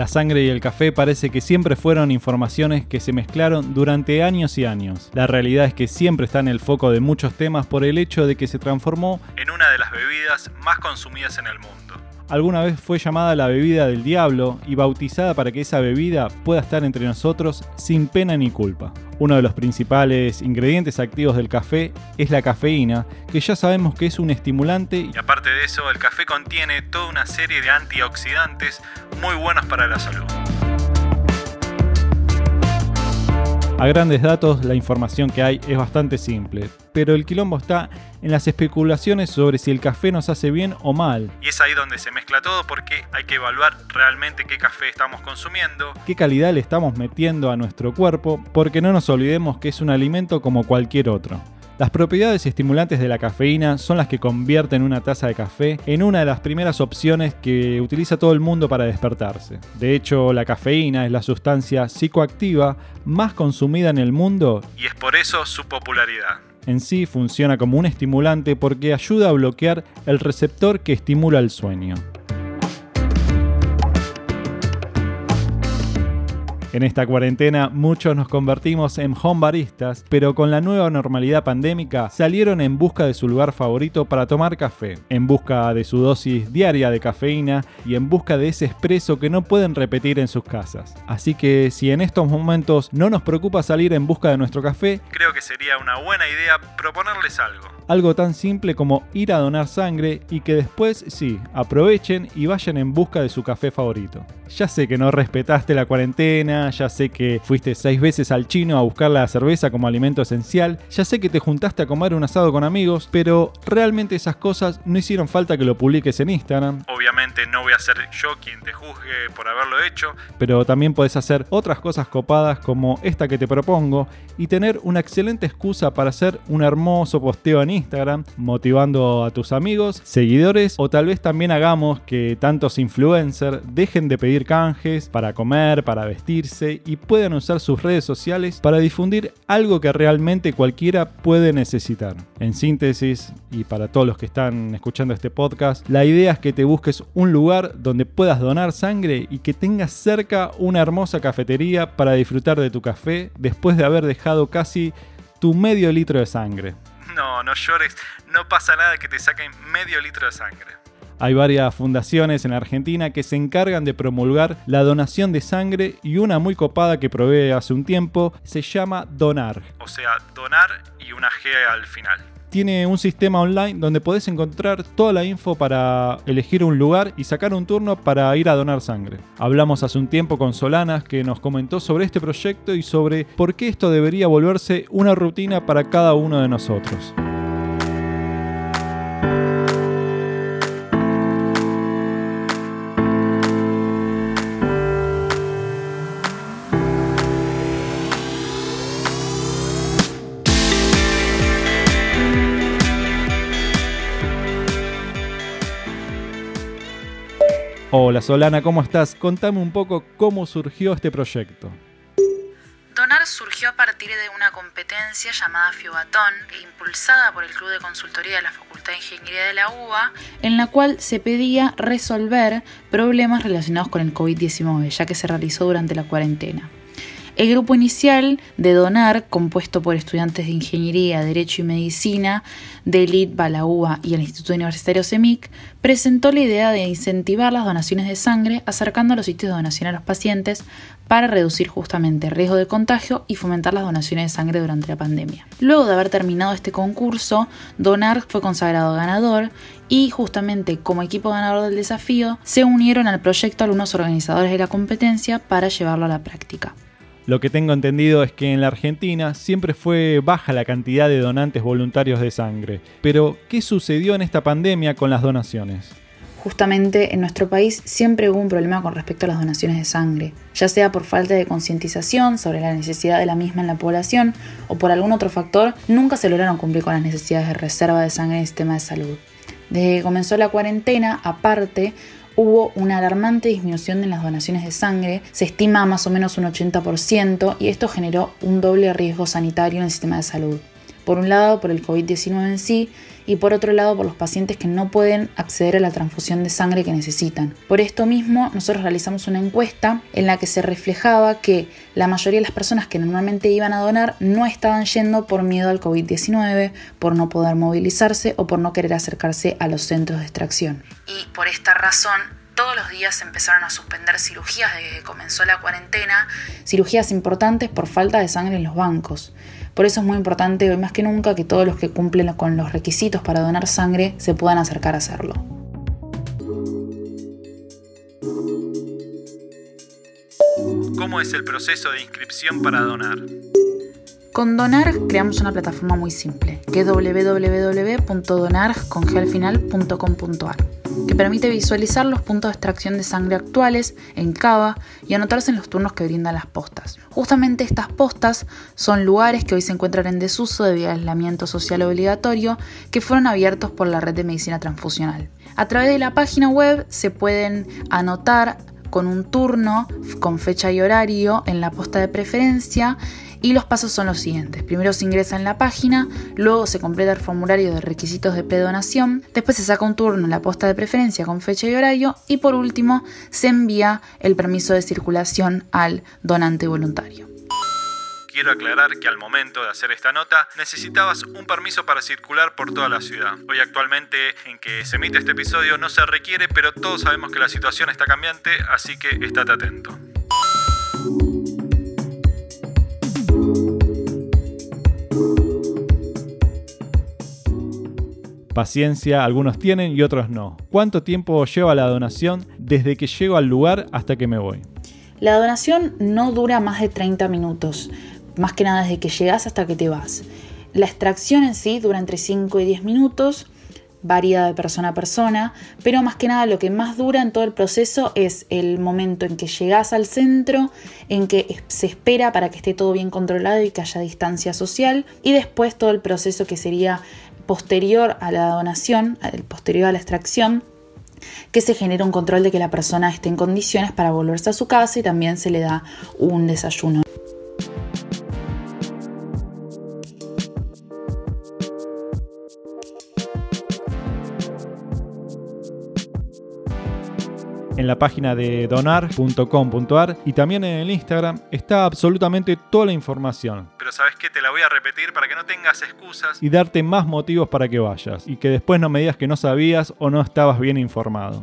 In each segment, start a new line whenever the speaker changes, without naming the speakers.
La sangre y el café parece que siempre fueron informaciones que se mezclaron durante años y años. La realidad es que siempre está en el foco de muchos temas por el hecho de que se transformó en una de las bebidas más consumidas en el mundo alguna vez fue llamada la bebida del diablo y bautizada para que esa bebida pueda estar entre nosotros sin pena ni culpa. Uno de los principales ingredientes activos del café es la cafeína, que ya sabemos que es un estimulante y aparte de eso el café contiene toda una serie de antioxidantes muy buenos para la salud. A grandes datos, la información que hay es bastante simple, pero el quilombo está en las especulaciones sobre si el café nos hace bien o mal. Y es ahí donde se mezcla todo porque hay que evaluar realmente qué café estamos consumiendo, qué calidad le estamos metiendo a nuestro cuerpo, porque no nos olvidemos que es un alimento como cualquier otro. Las propiedades estimulantes de la cafeína son las que convierten una taza de café en una de las primeras opciones que utiliza todo el mundo para despertarse. De hecho, la cafeína es la sustancia psicoactiva más consumida en el mundo y es por eso su popularidad. En sí funciona como un estimulante porque ayuda a bloquear el receptor que estimula el sueño. En esta cuarentena muchos nos convertimos en home baristas, pero con la nueva normalidad pandémica salieron en busca de su lugar favorito para tomar café, en busca de su dosis diaria de cafeína y en busca de ese expreso que no pueden repetir en sus casas. Así que si en estos momentos no nos preocupa salir en busca de nuestro café, creo que sería una buena idea proponerles algo. Algo tan simple como ir a donar sangre y que después sí, aprovechen y vayan en busca de su café favorito. Ya sé que no respetaste la cuarentena, ya sé que fuiste seis veces al chino a buscar la cerveza como alimento esencial, ya sé que te juntaste a comer un asado con amigos, pero realmente esas cosas no hicieron falta que lo publiques en Instagram. Obviamente no voy a ser yo quien te juzgue por haberlo hecho, pero también puedes hacer otras cosas copadas como esta que te propongo y tener una excelente excusa para hacer un hermoso posteo en Instagram, motivando a tus amigos, seguidores o tal vez también hagamos que tantos influencers dejen de pedir canjes para comer, para vestirse, y puedan usar sus redes sociales para difundir algo que realmente cualquiera puede necesitar. En síntesis, y para todos los que están escuchando este podcast, la idea es que te busques un lugar donde puedas donar sangre y que tengas cerca una hermosa cafetería para disfrutar de tu café después de haber dejado casi tu medio litro de sangre. No, no llores, no pasa nada que te saquen medio litro de sangre. Hay varias fundaciones en Argentina que se encargan de promulgar la donación de sangre y una muy copada que probé hace un tiempo se llama Donar. O sea, donar y una G al final tiene un sistema online donde podés encontrar toda la info para elegir un lugar y sacar un turno para ir a donar sangre. Hablamos hace un tiempo con Solanas que nos comentó sobre este proyecto y sobre por qué esto debería volverse una rutina para cada uno de nosotros. Hola Solana, ¿cómo estás? Contame un poco cómo surgió este proyecto.
Donar surgió a partir de una competencia llamada Fiobatón, impulsada por el Club de Consultoría de la Facultad de Ingeniería de la UBA, en la cual se pedía resolver problemas relacionados con el COVID-19, ya que se realizó durante la cuarentena. El grupo inicial de Donar, compuesto por estudiantes de Ingeniería, Derecho y Medicina de LIT, Balaúa y el Instituto Universitario CEMIC, presentó la idea de incentivar las donaciones de sangre acercando los sitios de donación a los pacientes para reducir justamente el riesgo de contagio y fomentar las donaciones de sangre durante la pandemia. Luego de haber terminado este concurso, Donar fue consagrado ganador y justamente como equipo ganador del desafío se unieron al proyecto algunos organizadores de la competencia para llevarlo a la práctica.
Lo que tengo entendido es que en la Argentina siempre fue baja la cantidad de donantes voluntarios de sangre. Pero, ¿qué sucedió en esta pandemia con las donaciones?
Justamente en nuestro país siempre hubo un problema con respecto a las donaciones de sangre, ya sea por falta de concientización sobre la necesidad de la misma en la población o por algún otro factor, nunca se lograron cumplir con las necesidades de reserva de sangre en el sistema de salud. Desde que comenzó la cuarentena, aparte, hubo una alarmante disminución en las donaciones de sangre, se estima más o menos un 80%, y esto generó un doble riesgo sanitario en el sistema de salud. Por un lado, por el COVID-19 en sí y por otro lado, por los pacientes que no pueden acceder a la transfusión de sangre que necesitan. Por esto mismo, nosotros realizamos una encuesta en la que se reflejaba que la mayoría de las personas que normalmente iban a donar no estaban yendo por miedo al COVID-19, por no poder movilizarse o por no querer acercarse a los centros de extracción. Y por esta razón, todos los días se empezaron a suspender cirugías desde que comenzó la cuarentena, cirugías importantes por falta de sangre en los bancos. Por eso es muy importante hoy más que nunca que todos los que cumplen con los requisitos para donar sangre se puedan acercar a hacerlo.
¿Cómo es el proceso de inscripción para donar?
Con Donar creamos una plataforma muy simple, que es www.donar.com.ar, que permite visualizar los puntos de extracción de sangre actuales en Cava y anotarse en los turnos que brindan las postas. Justamente estas postas son lugares que hoy se encuentran en desuso debido al aislamiento social obligatorio que fueron abiertos por la red de medicina transfusional. A través de la página web se pueden anotar con un turno con fecha y horario en la posta de preferencia y los pasos son los siguientes. Primero se ingresa en la página, luego se completa el formulario de requisitos de predonación, después se saca un turno en la posta de preferencia con fecha y horario y por último se envía el permiso de circulación al donante voluntario.
Quiero aclarar que al momento de hacer esta nota necesitabas un permiso para circular por toda la ciudad. Hoy actualmente en que se emite este episodio no se requiere, pero todos sabemos que la situación está cambiante, así que estate atento. Paciencia algunos tienen y otros no. ¿Cuánto tiempo lleva la donación desde que llego al lugar hasta que me voy?
La donación no dura más de 30 minutos, más que nada desde que llegas hasta que te vas. La extracción en sí dura entre 5 y 10 minutos, varía de persona a persona, pero más que nada lo que más dura en todo el proceso es el momento en que llegas al centro, en que se espera para que esté todo bien controlado y que haya distancia social, y después todo el proceso que sería posterior a la donación, posterior a la extracción, que se genera un control de que la persona esté en condiciones para volverse a su casa y también se le da un desayuno.
En la página de donar.com.ar y también en el Instagram está absolutamente toda la información. Pero sabes que te la voy a repetir para que no tengas excusas y darte más motivos para que vayas y que después no me digas que no sabías o no estabas bien informado.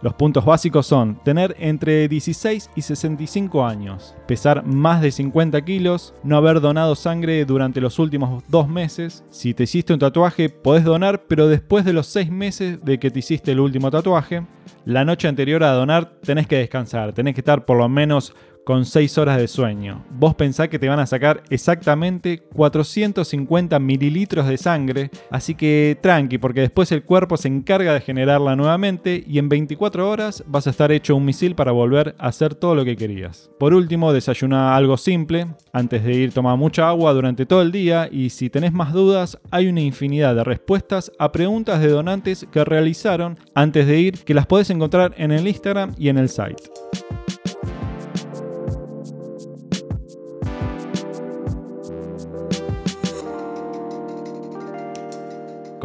Los puntos básicos son tener entre 16 y 65 años, pesar más de 50 kilos, no haber donado sangre durante los últimos dos meses. Si te hiciste un tatuaje, podés donar, pero después de los 6 meses de que te hiciste el último tatuaje. La noche anterior a donar tenés que descansar, tenés que estar por lo menos con 6 horas de sueño. Vos pensás que te van a sacar exactamente 450 mililitros de sangre, así que tranqui, porque después el cuerpo se encarga de generarla nuevamente y en 24 horas vas a estar hecho un misil para volver a hacer todo lo que querías. Por último, desayuna algo simple, antes de ir toma mucha agua durante todo el día y si tenés más dudas, hay una infinidad de respuestas a preguntas de donantes que realizaron antes de ir que las podés encontrar en el Instagram y en el site.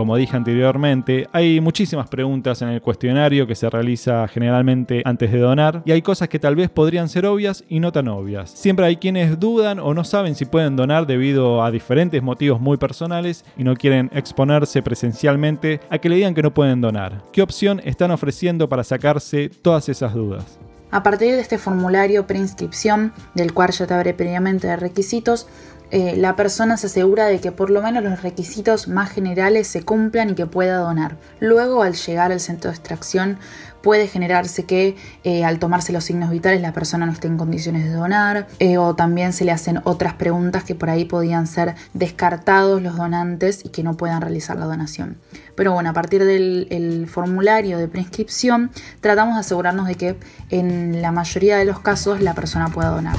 Como dije anteriormente, hay muchísimas preguntas en el cuestionario que se realiza generalmente antes de donar y hay cosas que tal vez podrían ser obvias y no tan obvias. Siempre hay quienes dudan o no saben si pueden donar debido a diferentes motivos muy personales y no quieren exponerse presencialmente a que le digan que no pueden donar. ¿Qué opción están ofreciendo para sacarse todas esas dudas?
A partir de este formulario preinscripción, del cual ya te habré previamente de requisitos, eh, la persona se asegura de que por lo menos los requisitos más generales se cumplan y que pueda donar. Luego, al llegar al centro de extracción, puede generarse que eh, al tomarse los signos vitales la persona no esté en condiciones de donar eh, o también se le hacen otras preguntas que por ahí podían ser descartados los donantes y que no puedan realizar la donación. Pero bueno, a partir del formulario de prescripción tratamos de asegurarnos de que en la mayoría de los casos la persona pueda donar.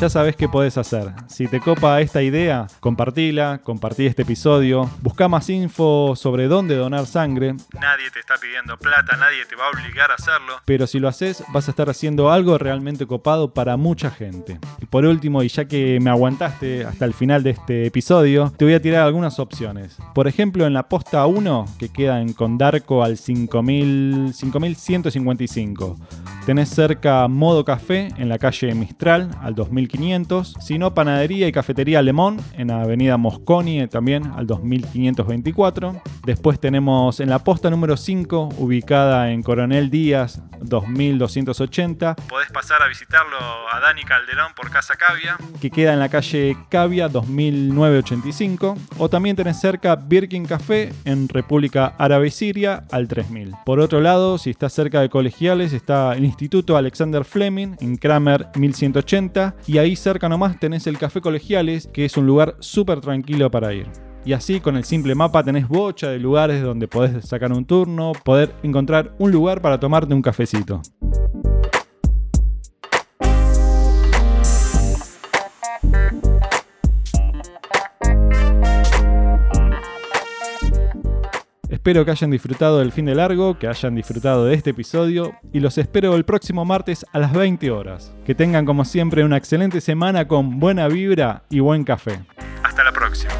Ya sabes qué podés hacer. Si te copa esta idea, compartila, compartí este episodio, busca más info sobre dónde donar sangre.
Nadie te está pidiendo plata, nadie te va a obligar a hacerlo.
Pero si lo haces, vas a estar haciendo algo realmente copado para mucha gente. Y por último, y ya que me aguantaste hasta el final de este episodio, te voy a tirar algunas opciones. Por ejemplo, en la posta 1, que queda en Condarco al 5000, 5155. Tenés cerca Modo Café en la calle Mistral al 2500, sino Panadería y Cafetería Lemón en Avenida Mosconi también al 2524. Después tenemos en la posta número 5 ubicada en Coronel Díaz 2280.
Podés pasar a visitarlo a Dani Calderón por Casa Cavia.
Que queda en la calle Cavia 2985. O también tenés cerca Birkin Café en República Árabe Siria al 3000. Por otro lado, si estás cerca de colegiales, está el Instituto Alexander Fleming en Kramer 1180. Y ahí cerca nomás tenés el Café Colegiales, que es un lugar súper tranquilo para ir. Y así con el simple mapa tenés bocha de lugares donde podés sacar un turno, poder encontrar un lugar para tomarte un cafecito. Espero que hayan disfrutado del fin de largo, que hayan disfrutado de este episodio y los espero el próximo martes a las 20 horas. Que tengan como siempre una excelente semana con buena vibra y buen café.
Hasta la próxima.